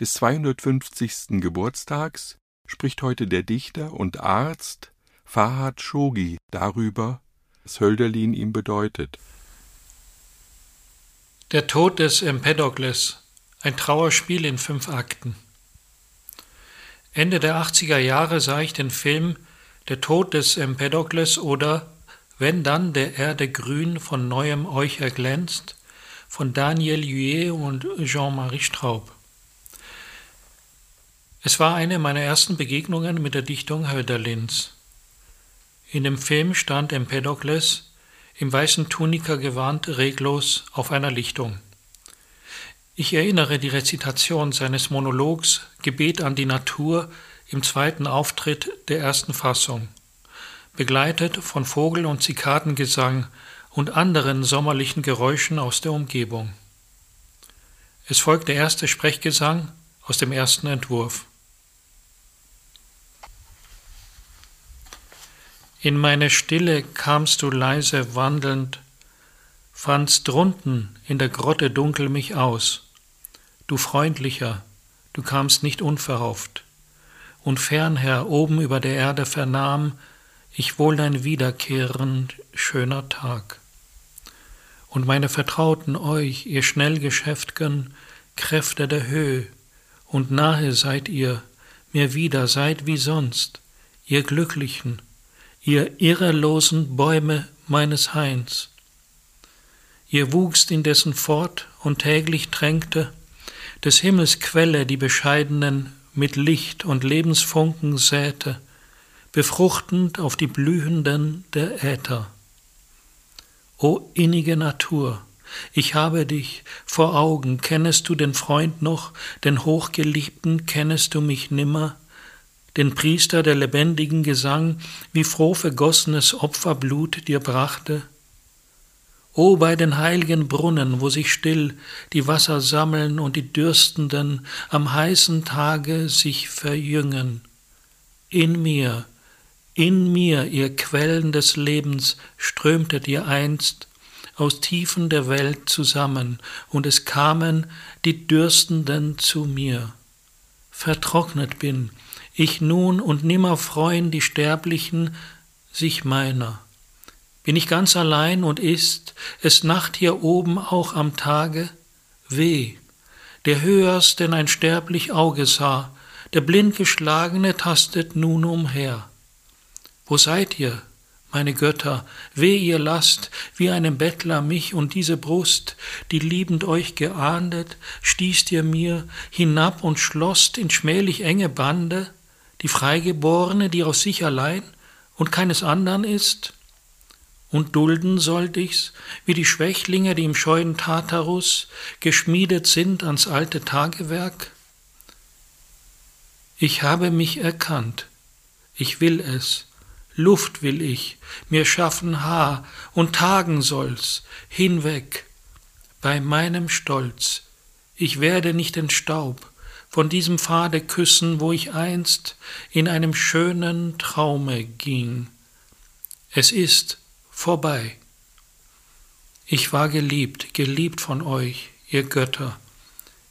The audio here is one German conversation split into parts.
des 250. Geburtstags spricht heute der Dichter und Arzt Fahad Shogi darüber, was Hölderlin ihm bedeutet. Der Tod des Empedokles, ein Trauerspiel in fünf Akten. Ende der 80er Jahre sah ich den Film Der Tod des Empedokles oder Wenn dann der Erde grün von neuem euch erglänzt von Daniel Huet und Jean-Marie Straub. Es war eine meiner ersten Begegnungen mit der Dichtung Hölderlins. In dem Film stand Empedokles im weißen Tunika gewarnt reglos auf einer Lichtung. Ich erinnere die Rezitation seines Monologs Gebet an die Natur im zweiten Auftritt der ersten Fassung, begleitet von Vogel- und Zikadengesang und anderen sommerlichen Geräuschen aus der Umgebung. Es folgt der erste Sprechgesang aus dem ersten Entwurf. In meine Stille kamst du leise wandelnd, fandst drunten in der Grotte dunkel mich aus. Du freundlicher, du kamst nicht unverhofft, und fernher oben über der Erde vernahm ich wohl dein wiederkehrend schöner Tag. Und meine Vertrauten euch, ihr Schnellgeschäftgen, Kräfte der Höhe, und nahe seid ihr, mir wieder seid wie sonst, ihr Glücklichen, ihr irrelosen Bäume meines Hains. Ihr wuchst indessen fort und täglich tränkte des Himmels Quelle die Bescheidenen mit Licht und Lebensfunken säte, befruchtend auf die Blühenden der Äther. O innige Natur, ich habe dich vor Augen, kennest du den Freund noch, den Hochgeliebten, kennest du mich nimmer? Den Priester der lebendigen Gesang, wie froh vergossenes Opferblut dir brachte? O bei den heiligen Brunnen, wo sich still die Wasser sammeln und die Dürstenden am heißen Tage sich verjüngen, in mir, in mir, ihr Quellen des Lebens, strömtet ihr einst aus Tiefen der Welt zusammen, und es kamen die Dürstenden zu mir. Vertrocknet bin, ich nun und nimmer freuen die Sterblichen sich meiner. Bin ich ganz allein und ist es Nacht hier oben auch am Tage? Weh, der höherst denn ein sterblich Auge sah, der blindgeschlagene tastet nun umher. Wo seid ihr, meine Götter, weh ihr lasst, wie einem Bettler mich und diese Brust, die liebend euch geahndet, stießt ihr mir hinab und schlosst in schmählich enge Bande? Die Freigeborene, die aus sich allein und keines andern ist? Und dulden sollt ich's, wie die Schwächlinge, die im scheuen Tartarus geschmiedet sind ans alte Tagewerk? Ich habe mich erkannt, ich will es, Luft will ich, mir schaffen Haar und tagen soll's, hinweg, bei meinem Stolz, ich werde nicht in Staub, von diesem Pfade küssen, wo ich einst in einem schönen Traume ging. Es ist vorbei. Ich war geliebt, geliebt von euch, ihr Götter.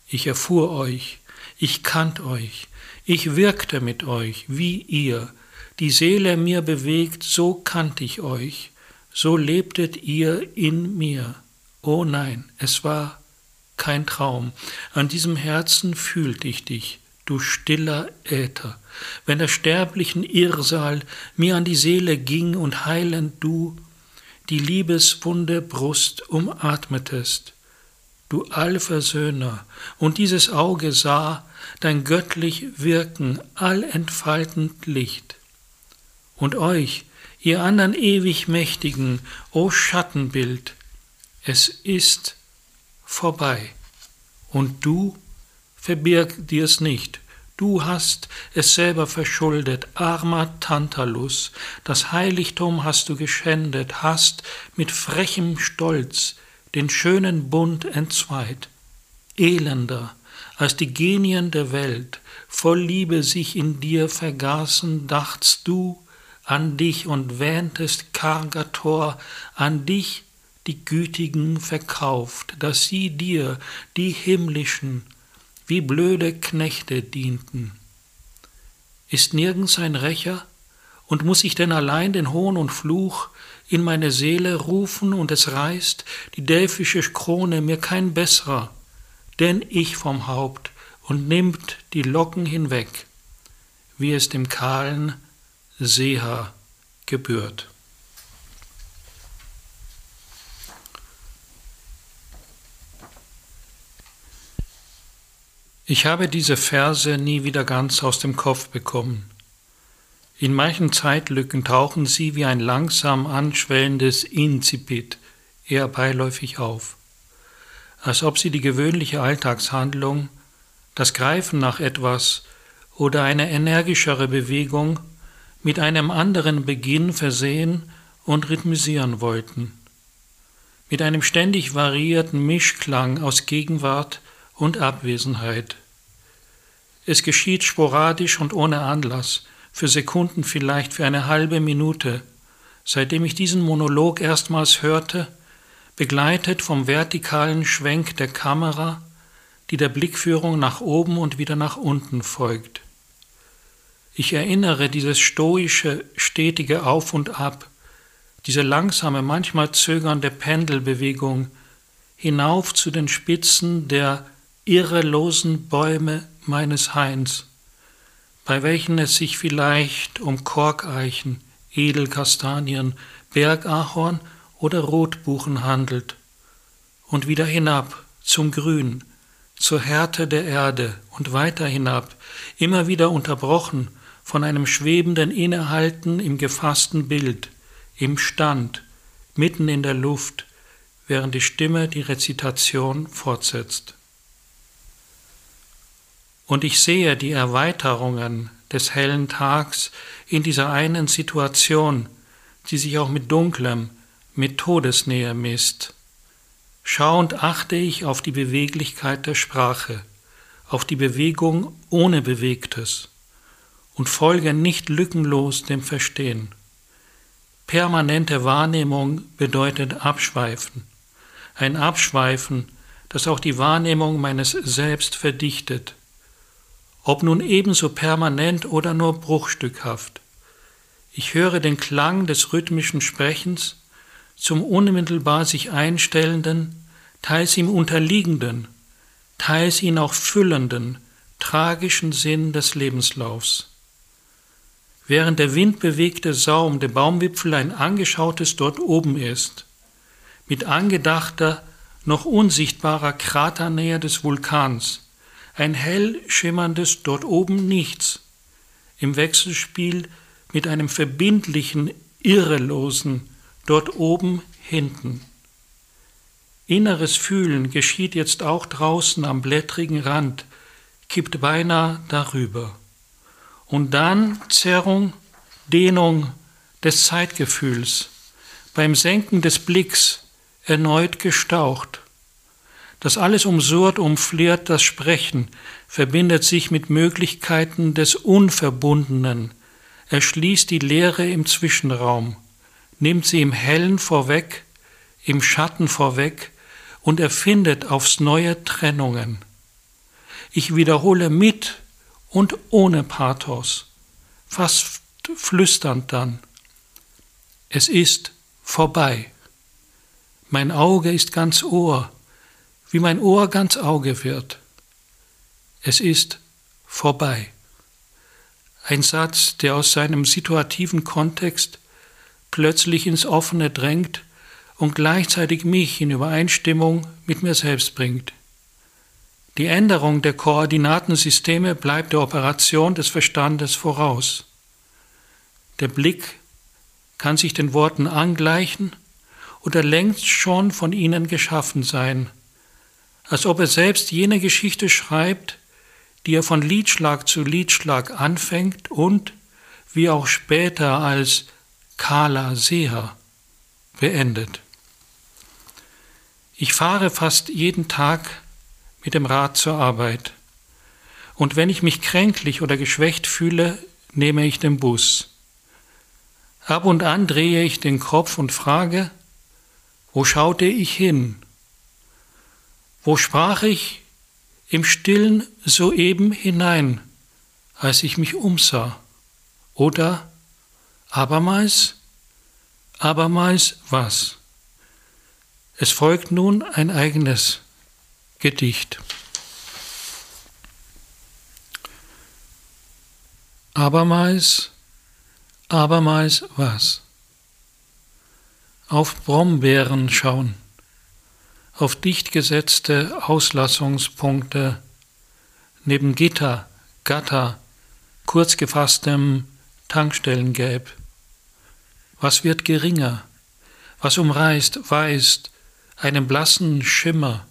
Ich erfuhr euch, ich kannt euch, ich wirkte mit euch, wie ihr. Die Seele mir bewegt, so kannt ich euch, so lebtet ihr in mir. Oh nein, es war kein Traum. An diesem Herzen fühlt ich dich, du stiller Äther. Wenn der sterblichen Irrsal mir an die Seele ging und heilend du die liebeswunde Brust umatmetest, du Allversöhner, und dieses Auge sah dein göttlich Wirken allentfaltend Licht. Und euch, ihr andern ewig Mächtigen, o Schattenbild, es ist vorbei. Und du verbirg dir's nicht, Du hast es selber verschuldet, armer Tantalus, das Heiligtum hast du geschändet, hast mit frechem Stolz den schönen Bund entzweit. Elender, als die Genien der Welt voll Liebe sich in dir vergaßen, dachtst du an dich und wähntest Kargator, an dich die Gütigen verkauft, dass sie dir, die himmlischen, wie blöde Knechte dienten. Ist nirgends ein Rächer, und muss ich denn allein den Hohn und Fluch in meine Seele rufen, und es reißt die delphische Krone mir kein besserer, denn ich vom Haupt und nimmt die Locken hinweg, wie es dem kahlen Seher gebührt. Ich habe diese Verse nie wieder ganz aus dem Kopf bekommen. In manchen Zeitlücken tauchen sie wie ein langsam anschwellendes Incipit eher beiläufig auf, als ob sie die gewöhnliche Alltagshandlung, das Greifen nach etwas oder eine energischere Bewegung mit einem anderen Beginn versehen und rhythmisieren wollten, mit einem ständig variierten Mischklang aus Gegenwart und Abwesenheit. Es geschieht sporadisch und ohne Anlass, für Sekunden vielleicht für eine halbe Minute, seitdem ich diesen Monolog erstmals hörte, begleitet vom vertikalen Schwenk der Kamera, die der Blickführung nach oben und wieder nach unten folgt. Ich erinnere dieses stoische, stetige Auf und Ab, diese langsame, manchmal zögernde Pendelbewegung hinauf zu den Spitzen der irrelosen Bäume meines Hains, bei welchen es sich vielleicht um Korkeichen, Edelkastanien, Bergahorn oder Rotbuchen handelt, und wieder hinab zum Grün, zur Härte der Erde und weiter hinab, immer wieder unterbrochen von einem schwebenden Innehalten im gefassten Bild, im Stand, mitten in der Luft, während die Stimme die Rezitation fortsetzt. Und ich sehe die Erweiterungen des hellen Tags in dieser einen Situation, die sich auch mit Dunklem, mit Todesnähe misst. Schauend achte ich auf die Beweglichkeit der Sprache, auf die Bewegung ohne Bewegtes und folge nicht lückenlos dem Verstehen. Permanente Wahrnehmung bedeutet Abschweifen, ein Abschweifen, das auch die Wahrnehmung meines Selbst verdichtet, ob nun ebenso permanent oder nur bruchstückhaft. Ich höre den Klang des rhythmischen Sprechens zum unmittelbar sich einstellenden, teils ihm unterliegenden, teils ihn auch füllenden, tragischen Sinn des Lebenslaufs. Während der windbewegte Saum der Baumwipfel ein angeschautes dort oben ist, mit angedachter, noch unsichtbarer Kraternähe des Vulkans, ein hell schimmerndes dort oben nichts, im Wechselspiel mit einem verbindlichen, irrelosen dort oben hinten. Inneres Fühlen geschieht jetzt auch draußen am blättrigen Rand, kippt beinahe darüber. Und dann Zerrung, Dehnung des Zeitgefühls, beim Senken des Blicks erneut gestaucht. Das alles umsurrt, umfliert das Sprechen, verbindet sich mit Möglichkeiten des Unverbundenen, erschließt die Leere im Zwischenraum, nimmt sie im Hellen vorweg, im Schatten vorweg und erfindet aufs neue Trennungen. Ich wiederhole mit und ohne Pathos, fast flüsternd dann. Es ist vorbei. Mein Auge ist ganz Ohr, wie mein Ohr ganz Auge wird. Es ist vorbei. Ein Satz, der aus seinem situativen Kontext plötzlich ins Offene drängt und gleichzeitig mich in Übereinstimmung mit mir selbst bringt. Die Änderung der Koordinatensysteme bleibt der Operation des Verstandes voraus. Der Blick kann sich den Worten angleichen oder längst schon von ihnen geschaffen sein, als ob er selbst jene Geschichte schreibt, die er von Liedschlag zu Liedschlag anfängt und, wie auch später als Kala Seher, beendet. Ich fahre fast jeden Tag mit dem Rad zur Arbeit. Und wenn ich mich kränklich oder geschwächt fühle, nehme ich den Bus. Ab und an drehe ich den Kopf und frage, wo schaute ich hin? Wo sprach ich im Stillen soeben hinein, als ich mich umsah? Oder abermals? Abermals was? Es folgt nun ein eigenes Gedicht. Abermals, abermals was? Auf Brombeeren schauen, auf dicht gesetzte Auslassungspunkte, neben Gitter, Gatter, kurz gefasstem Tankstellengelb. Was wird geringer? Was umreißt, weist, einen blassen Schimmer,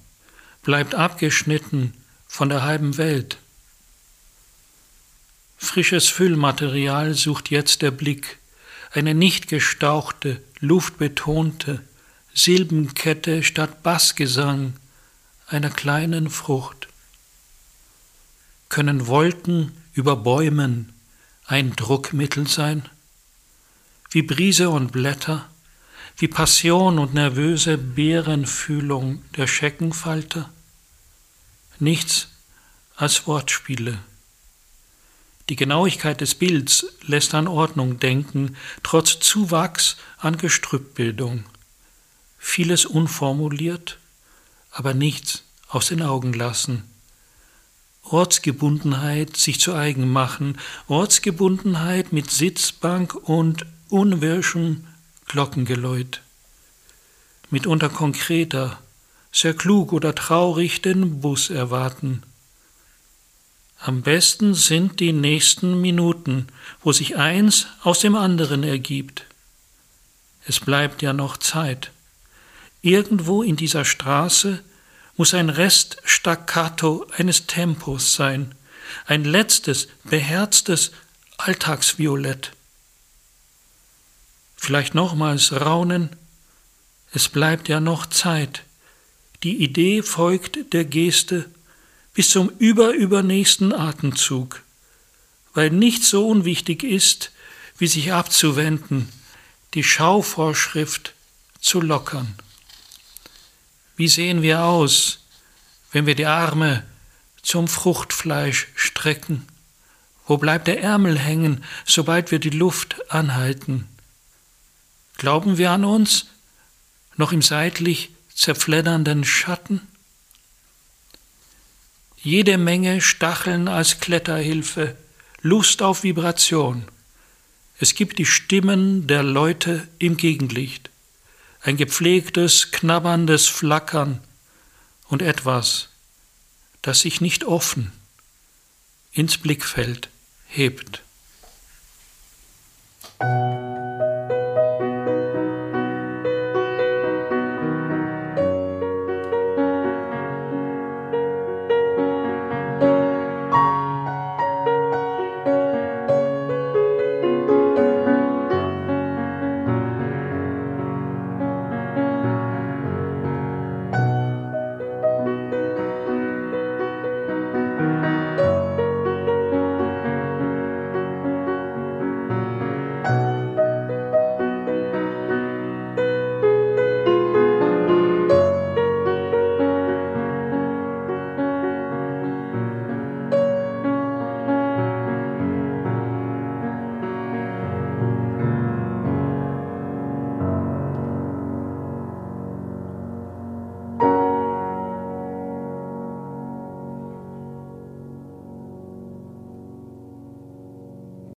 bleibt abgeschnitten von der halben Welt. Frisches Füllmaterial sucht jetzt der Blick, eine nicht gestauchte, luftbetonte Silbenkette statt Bassgesang einer kleinen Frucht. Können Wolken über Bäumen ein Druckmittel sein? Wie Brise und Blätter, wie Passion und nervöse Bärenfühlung der Scheckenfalter? Nichts als Wortspiele. Die Genauigkeit des Bilds lässt an Ordnung denken, trotz Zuwachs an Gestrüppbildung. Vieles unformuliert, aber nichts aus den Augen lassen. Ortsgebundenheit sich zu eigen machen, Ortsgebundenheit mit Sitzbank und unwirschem Glockengeläut. Mitunter konkreter, sehr klug oder traurig den Bus erwarten. Am besten sind die nächsten Minuten, wo sich eins aus dem anderen ergibt. Es bleibt ja noch Zeit. Irgendwo in dieser Straße muss ein Rest Staccato eines Tempos sein, ein letztes, beherztes Alltagsviolett. Vielleicht nochmals raunen, es bleibt ja noch Zeit. Die Idee folgt der Geste bis zum überübernächsten Atemzug, weil nichts so unwichtig ist, wie sich abzuwenden, die Schauvorschrift zu lockern. Wie sehen wir aus, wenn wir die Arme zum Fruchtfleisch strecken? Wo bleibt der Ärmel hängen, sobald wir die Luft anhalten? Glauben wir an uns, noch im seitlich zerfleddernden Schatten? Jede Menge Stacheln als Kletterhilfe, Lust auf Vibration. Es gibt die Stimmen der Leute im Gegenlicht, ein gepflegtes, knabberndes Flackern und etwas, das sich nicht offen ins Blickfeld hebt.